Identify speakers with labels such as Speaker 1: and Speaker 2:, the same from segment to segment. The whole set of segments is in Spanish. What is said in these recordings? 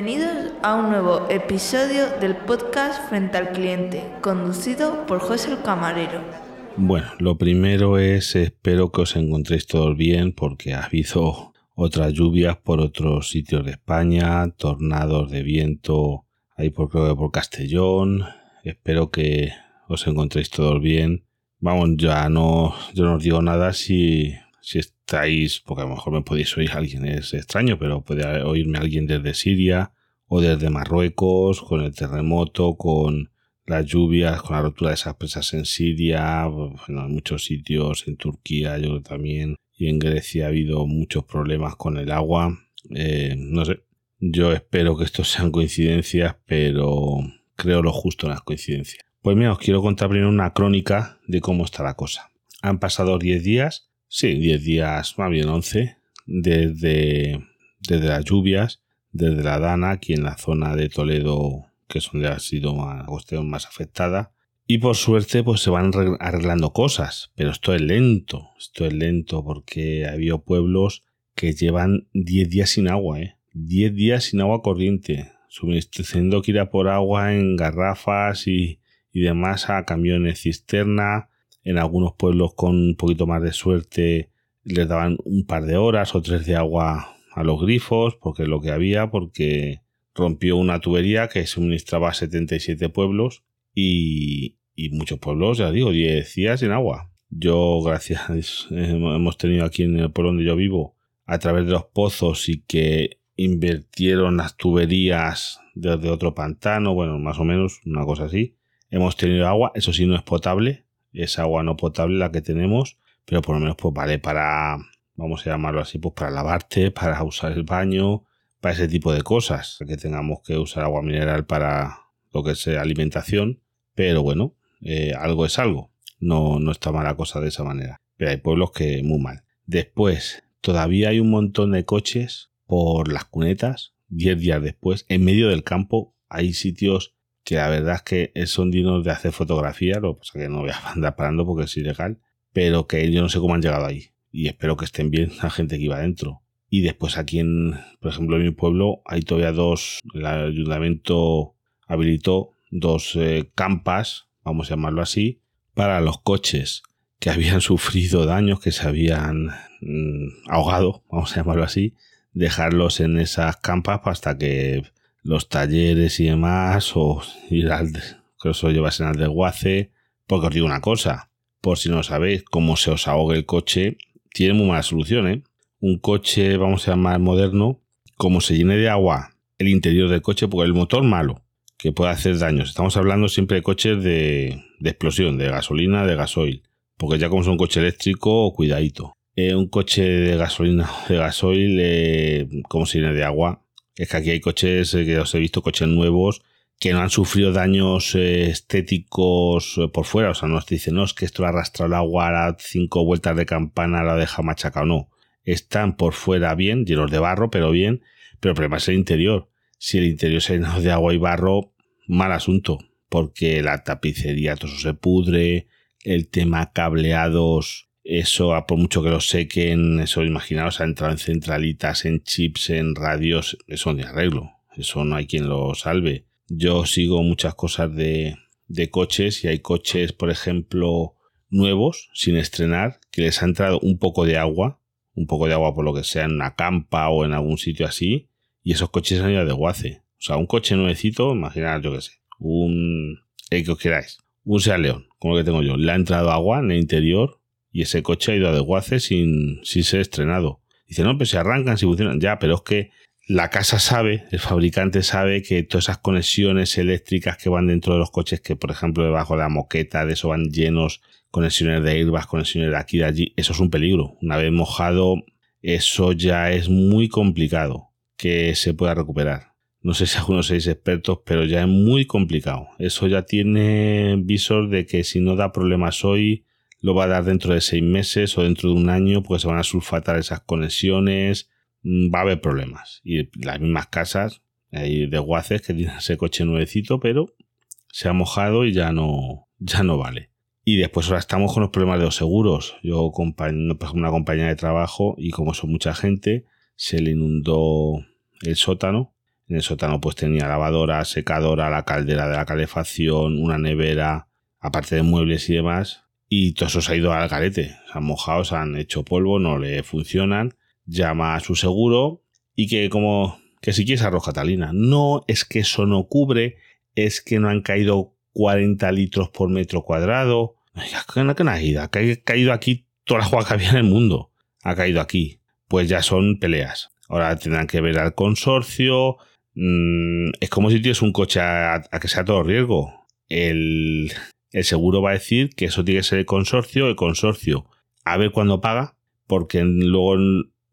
Speaker 1: Bienvenidos a un nuevo episodio del podcast Frente al Cliente, conducido por José el Camarero.
Speaker 2: Bueno, lo primero es espero que os encontréis todos bien porque ha habido otras lluvias por otros sitios de España, tornados de viento ahí por, por Castellón. Espero que os encontréis todos bien. Vamos, ya no, yo no os digo nada si, si estáis, porque a lo mejor me podéis oír alguien, es extraño, pero puede oírme alguien desde Siria o desde Marruecos, con el terremoto, con las lluvias, con la rotura de esas presas en Siria, en muchos sitios, en Turquía, yo también, y en Grecia ha habido muchos problemas con el agua. Eh, no sé, yo espero que estos sean coincidencias, pero creo lo justo en las coincidencias. Pues mira, os quiero contar primero una crónica de cómo está la cosa. Han pasado 10 días Sí, 10 días, más bien 11, desde, desde las lluvias, desde la Dana, aquí en la zona de Toledo, que es donde ha sido cuestión más afectada. Y por suerte, pues se van arreglando cosas, pero esto es lento, esto es lento porque ha habido pueblos que llevan 10 días sin agua, ¿eh? 10 días sin agua corriente, suministrando que ir a por agua en garrafas y, y demás a camiones cisterna, en algunos pueblos con un poquito más de suerte les daban un par de horas o tres de agua a los grifos, porque es lo que había, porque rompió una tubería que suministraba a 77 pueblos y, muchos pueblos, ya digo, 10 días sin agua. Yo, gracias, hemos tenido aquí en el pueblo donde yo vivo, a través de los pozos y que invirtieron las tuberías desde otro pantano, bueno, más o menos, una cosa así. Hemos tenido agua, eso sí no es potable, es agua no potable la que tenemos, pero por lo menos pues vale para, vamos a llamarlo así, pues para lavarte, para usar el baño, para ese tipo de cosas, que tengamos que usar agua mineral para lo que es alimentación, pero bueno, eh, algo es algo, no, no está mala cosa de esa manera, pero hay pueblos que muy mal. Después, todavía hay un montón de coches por las cunetas, 10 días después, en medio del campo hay sitios que la verdad es que son dignos de hacer fotografía, lo que pasa que no voy a andar parando porque es ilegal, pero que yo no sé cómo han llegado ahí. Y espero que estén bien la gente que iba adentro. Y después aquí en, por ejemplo, en mi pueblo hay todavía dos, el ayuntamiento habilitó dos eh, campas, vamos a llamarlo así, para los coches que habían sufrido daños, que se habían mm, ahogado, vamos a llamarlo así, dejarlos en esas campas hasta que los talleres y demás, o ir al, que os lo llevasen al desguace, porque os digo una cosa, por si no sabéis cómo se os ahoga el coche, tiene muy mala solución, ¿eh? Un coche, vamos a llamar moderno, como se llene de agua el interior del coche, porque el motor malo, que puede hacer daños. Estamos hablando siempre de coches de, de explosión, de gasolina, de gasoil, porque ya como es un coche eléctrico, cuidadito. Eh, un coche de gasolina, de gasoil, eh, como se llene de agua, es que aquí hay coches eh, que os he visto, coches nuevos, que no han sufrido daños eh, estéticos eh, por fuera. O sea, no te dicen, no, es que esto ha arrastrado el agua a cinco vueltas de campana, la deja machacado. No. Están por fuera bien, llenos de barro, pero bien. Pero el problema es el interior. Si el interior se llena de agua y barro, mal asunto. Porque la tapicería, todo eso se pudre. El tema cableados eso, a por mucho que lo sequen, eso imaginaos, ha entrado en centralitas, en chips, en radios, eso de arreglo. Eso no hay quien lo salve. Yo sigo muchas cosas de, de coches y hay coches, por ejemplo, nuevos, sin estrenar, que les ha entrado un poco de agua, un poco de agua por lo que sea en una campa o en algún sitio así, y esos coches han ido de guace. O sea, un coche nuevecito, imaginad, yo qué sé, un, el que os queráis, un Sea León, como el que tengo yo, le ha entrado agua en el interior y ese coche ha ido a desguace sin, sin ser estrenado. Dice, no, pues se arrancan, si funcionan. Ya, pero es que la casa sabe, el fabricante sabe que todas esas conexiones eléctricas que van dentro de los coches, que por ejemplo debajo de la moqueta, de eso van llenos, conexiones de airbag, conexiones de aquí, de allí, eso es un peligro. Una vez mojado, eso ya es muy complicado que se pueda recuperar. No sé si algunos sois expertos, pero ya es muy complicado. Eso ya tiene visor de que si no da problemas hoy, lo va a dar dentro de seis meses o dentro de un año, porque se van a sulfatar esas conexiones, mm, va a haber problemas. Y las mismas casas hay desguaces que tienen ese coche nuevecito, pero se ha mojado y ya no, ya no vale. Y después ahora estamos con los problemas de los seguros. Yo, una compañía de trabajo, y como son mucha gente, se le inundó el sótano. En el sótano pues tenía lavadora, secadora, la caldera de la calefacción, una nevera, aparte de muebles y demás. Y todo eso se ha ido al garete. Se han mojado, se han hecho polvo, no le funcionan. Llama a su seguro y que como que si quieres arroz Catalina. No es que eso no cubre, es que no han caído 40 litros por metro cuadrado. Que ha ido, ha caído aquí toda la agua que había en el mundo. Ha caído aquí. Pues ya son peleas. Ahora tendrán que ver al consorcio. Mm, es como si tienes un coche a, que sea todo riesgo. El, el seguro va a decir que eso tiene que ser el consorcio. El consorcio a ver cuándo paga. Porque luego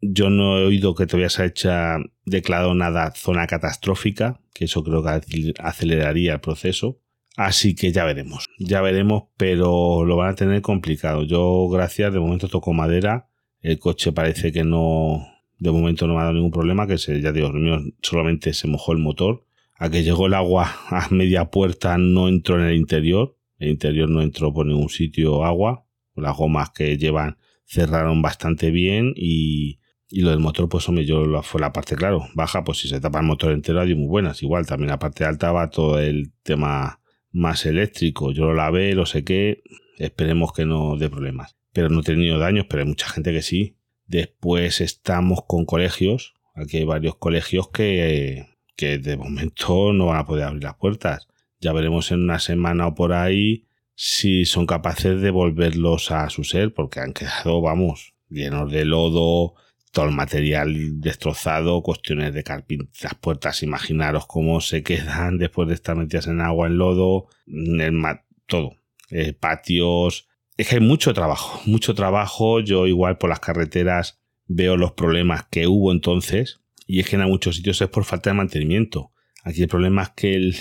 Speaker 2: yo no he oído que todavía se haya declarado nada zona catastrófica, que eso creo que aceleraría el proceso. Así que ya veremos, ya veremos, pero lo van a tener complicado. Yo, gracias, de momento toco madera. El coche parece que no, de momento no me ha dado ningún problema, que se, ya digo, solamente se mojó el motor. A que llegó el agua a media puerta no entró en el interior. El interior no entró por ningún sitio agua. Las gomas que llevan cerraron bastante bien y, lo del motor, pues hombre, yo fue la parte, claro, baja, pues si se tapa el motor entero, hay muy buenas. Igual también la parte alta va todo el tema más eléctrico. Yo lo lavé, lo sequé, esperemos que no dé problemas. Pero no he tenido daños, pero hay mucha gente que sí. Después estamos con colegios. Aquí hay varios colegios que, que de momento no van a poder abrir las puertas. Ya veremos en una semana o por ahí si son capaces de volverlos a su ser, porque han quedado, vamos, llenos de lodo, todo el material destrozado, cuestiones de carpintería, las puertas, imaginaros cómo se quedan después de estar metidas en agua, en lodo, el todo, eh, patios, es que hay mucho trabajo, mucho trabajo, yo igual por las carreteras veo los problemas que hubo entonces, y es que en muchos sitios es por falta de mantenimiento. Aquí el problema es que el,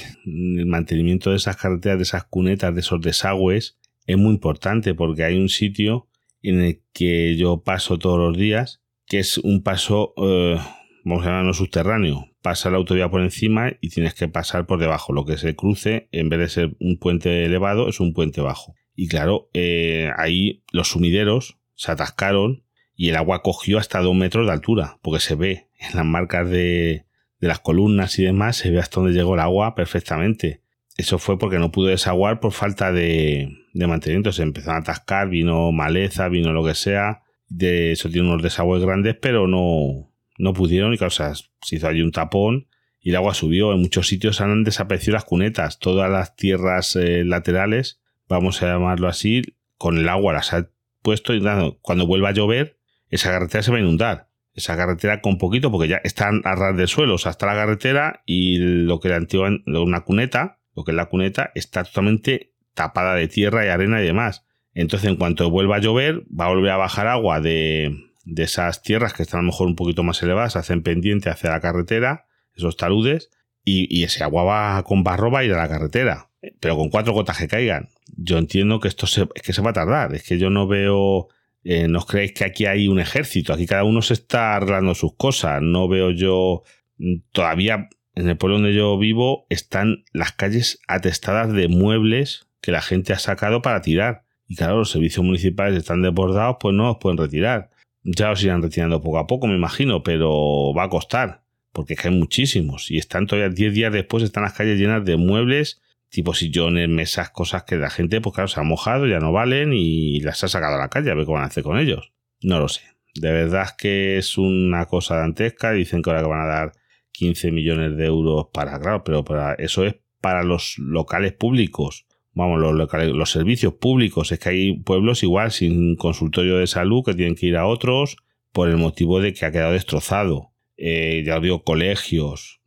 Speaker 2: mantenimiento de esas carreteras, de esas cunetas, de esos desagües, es muy importante porque hay un sitio en el que yo paso todos los días que es un paso, eh, vamos a llamarlo subterráneo. Pasa la autovía por encima y tienes que pasar por debajo. Lo que se cruce, en vez de ser un puente elevado, es un puente bajo. Y claro, eh, ahí los sumideros se atascaron y el agua cogió hasta dos metros de altura, porque se ve en las marcas de, de las columnas y demás, se ve hasta donde llegó el agua perfectamente. Eso fue porque no pudo desaguar por falta de, de mantenimiento. Se empezó a atascar, vino maleza, vino lo que sea de eso tiene unos desagües grandes, pero no, no pudieron y causa se hizo allí un tapón y el agua subió. En muchos sitios han desaparecido las cunetas, todas las tierras eh, laterales, vamos a llamarlo así, con el agua las ha puesto y cuando vuelva a llover, esa carretera se va a inundar. Esa carretera con poquito, porque ya están a ras del suelo, o sea, está la carretera y lo que era antigua, una cuneta, lo que es la cuneta, está totalmente tapada de tierra y arena y demás. Entonces, en cuanto vuelva a llover, va a volver a bajar agua de, esas tierras que están a lo mejor un poquito más elevadas, hacen pendiente hacia la carretera, esos taludes, y, ese agua va con barro va a ir a la carretera, pero con cuatro gotas que caigan. Yo entiendo que esto se, que se va a tardar, es que yo no veo, eh, no creéis que aquí hay un ejército, aquí cada uno se está arreglando sus cosas, no veo yo mm, todavía en el pueblo donde yo vivo están las calles atestadas de muebles que la gente ha sacado para tirar y claro, los servicios municipales están desbordados, pues no los pueden retirar. Ya los irán retirando poco a poco, me imagino, pero va a costar, porque es que hay muchísimos. Y están todavía 10 días después, están las calles llenas de muebles, tipo sillones, mesas, cosas que la gente, pues claro, se ha mojado, ya no valen y las ha sacado a la calle, a ver cómo van a hacer con ellos. No lo sé. De verdad que es una cosa dantesca. Dicen que ahora que van a dar 15 millones de euros para, claro, pero para eso es para los locales públicos vamos, los, los servicios públicos, es que hay pueblos igual sin consultorio de salud que tienen que ir a otros por el motivo de que ha quedado destrozado. Eh, ya os digo, colegios,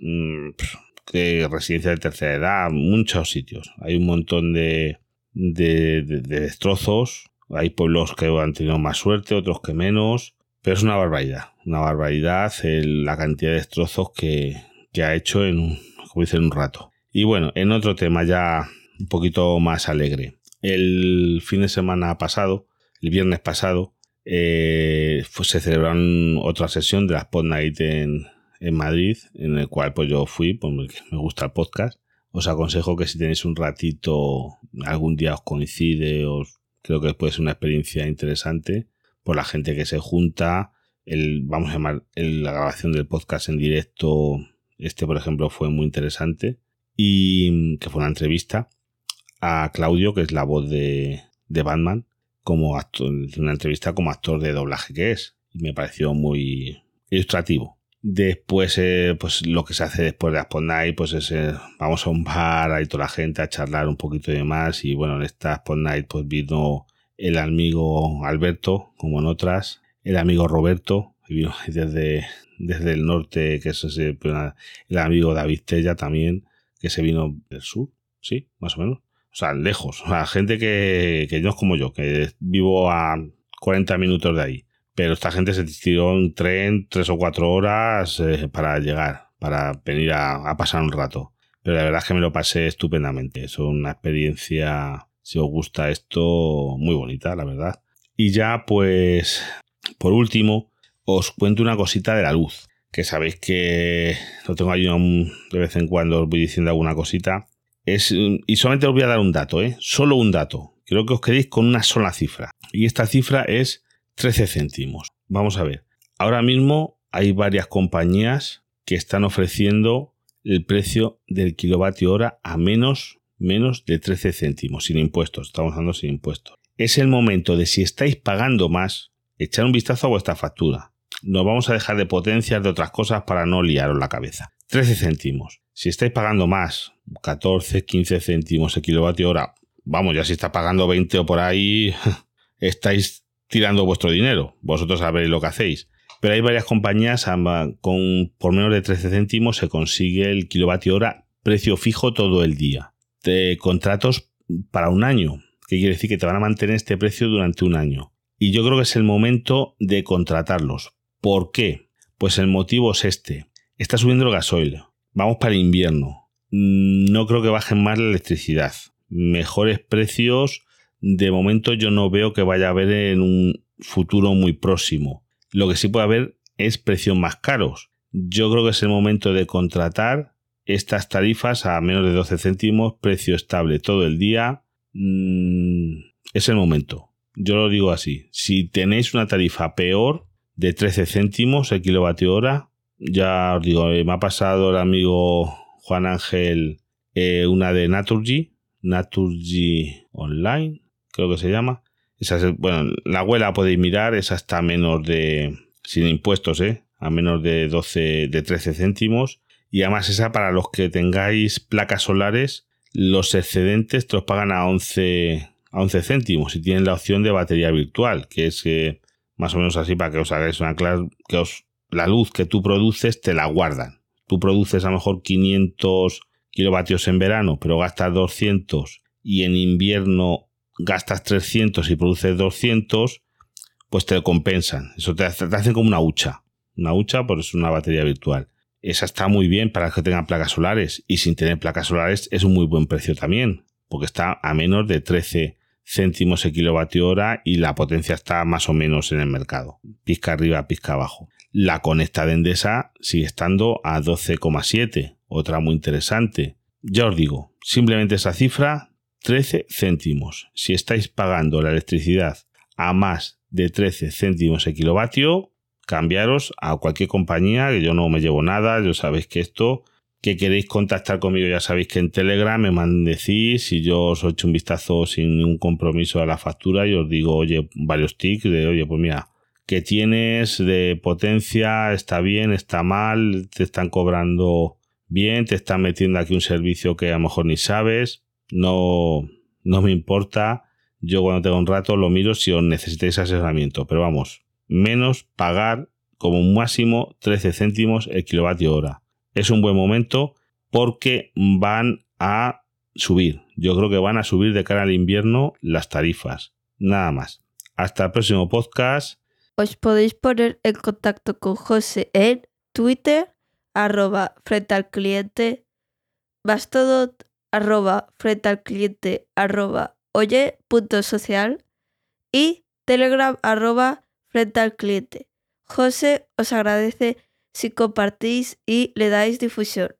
Speaker 2: mmm, residencias de tercera edad, muchos sitios. Hay un montón de, de, destrozos. Hay pueblos que han tenido más suerte, otros que menos. Pero es una barbaridad, una barbaridad la cantidad de destrozos que, que ha hecho en un, como en un rato. Y bueno, en otro tema ya un poquito más alegre. El fin de semana pasado, el viernes pasado, eh, se celebraron otra sesión de la Pod Night en, Madrid, en el cual pues yo fui, porque me gusta el podcast. Os aconsejo que si tenéis un ratito, algún día os coincide, os creo que puede ser una experiencia interesante por la gente que se junta. El, vamos a llamar la grabación del podcast en directo Este, por ejemplo, fue muy interesante. Y que fue una entrevista a Claudio, que es la voz de, de Batman, como actor, una entrevista como actor de doblaje que es. Y me pareció muy ilustrativo. Después, eh, pues lo que se hace después de Aspond Night, pues es eh, vamos a un bar, ahí toda la gente a charlar un poquito de más. Y bueno, en esta Aspond Night, pues vino el amigo Alberto, como en otras, el amigo Roberto, vino desde, desde el norte, que es pues, el amigo David Tella también, que se vino del sur, sí, más o menos. O sea, lejos. O sea, gente que, que no es como yo, que vivo a 40 minutos de ahí. Pero esta gente se tiró en tren tres o cuatro horas eh, para llegar, para venir a, pasar un rato. Pero la verdad es que me lo pasé estupendamente. Es una experiencia, si os gusta esto, muy bonita, la verdad. Y ya, pues, por último, os cuento una cosita de la luz. Que sabéis que lo tengo ahí de vez en cuando, os voy diciendo alguna cosita. Es, y solamente os voy a dar un dato, ¿eh? Solo un dato. Quiero que os quedéis con una sola cifra. Y esta cifra es 13 céntimos. Vamos a ver. Ahora mismo hay varias compañías que están ofreciendo el precio del kilovatio hora a menos, menos de 13 céntimos, sin impuestos. Estamos hablando sin impuestos. Es el momento de si estáis pagando más, echar un vistazo a vuestra factura. Nos vamos a dejar de potencias de otras cosas para no liaros la cabeza. 13 céntimos. Si estáis pagando más, 14, 15 céntimos el kilovatio hora, vamos, ya si está pagando 20 o por ahí, estáis tirando vuestro dinero. Vosotros sabréis lo que hacéis. Pero hay varias compañías con por menos de 13 céntimos se consigue el kilovatio hora precio fijo todo el día. De contratos para un año, que quiere decir que te van a mantener este precio durante un año. Y yo creo que es el momento de contratarlos. ¿Por qué? Pues el motivo es este. Está subiendo el gasoil. Vamos para el invierno. No creo que bajen más la electricidad. Mejores precios de momento yo no veo que vaya a haber en un futuro muy próximo. Lo que sí puede haber es precios más caros. Yo creo que es el momento de contratar estas tarifas a menos de 12 céntimos, precio estable todo el día. Mm, es el momento. Yo lo digo así. Si tenéis una tarifa peor de 13 céntimos el kilovatio hora, ya os digo, eh, me ha pasado el amigo Juan Ángel eh, una de Naturgy, Naturgy Online, creo que se llama. Esa bueno, la web la podéis mirar, es hasta menos de, sin impuestos, ¿eh? a menos de 12, de 13 céntimos. Y además esa para los que tengáis placas solares, los excedentes te los pagan a 11, a 11 céntimos y tienen la opción de batería virtual, que es más o menos así para que os hagáis una clase, que os, la luz que tú produces te la guardan. Tú produces a lo mejor 500 kilovatios en verano, pero gastas 200 y en invierno gastas 300 y produces 200, pues te lo compensan. Eso te, te hacen como una hucha. Una hucha, por es una batería virtual. Esa está muy bien para que tengan placas solares y sin tener placas solares es un muy buen precio también, porque está a menos de 13 céntimos el kilovatio hora y la potencia está más o menos en el mercado. Pizca arriba, pizca abajo. La conecta de Endesa sigue estando a 12,7, otra muy interesante. Ya os digo, simplemente esa cifra 13 céntimos. Si estáis pagando la electricidad a más de 13 céntimos el kilovatio, cambiaros a cualquier compañía, que yo no me llevo nada, yo sabéis que esto, que queréis contactar conmigo, ya sabéis que en Telegram me mandecís y yo os echo un vistazo sin ningún compromiso a la factura y os digo, oye, varios tics de, oye, pues mira, que tienes de potencia, está bien, está mal, te están cobrando bien, te están metiendo aquí un servicio que a lo mejor ni sabes no, no me importa. Yo cuando tengo un rato lo miro si os necesitáis asesoramiento. Pero vamos, menos pagar como máximo 13 céntimos el kilovatio hora. Es un buen momento porque van a subir. Yo creo que van a subir de cara al invierno las tarifas. Nada más. Hasta el próximo podcast.
Speaker 1: Os podéis poner en contacto con José en Twitter, arroba frente al cliente, arroba frente al cliente arroba oye punto social y telegram arroba frente al cliente. José os agradece si compartís y le dais difusión.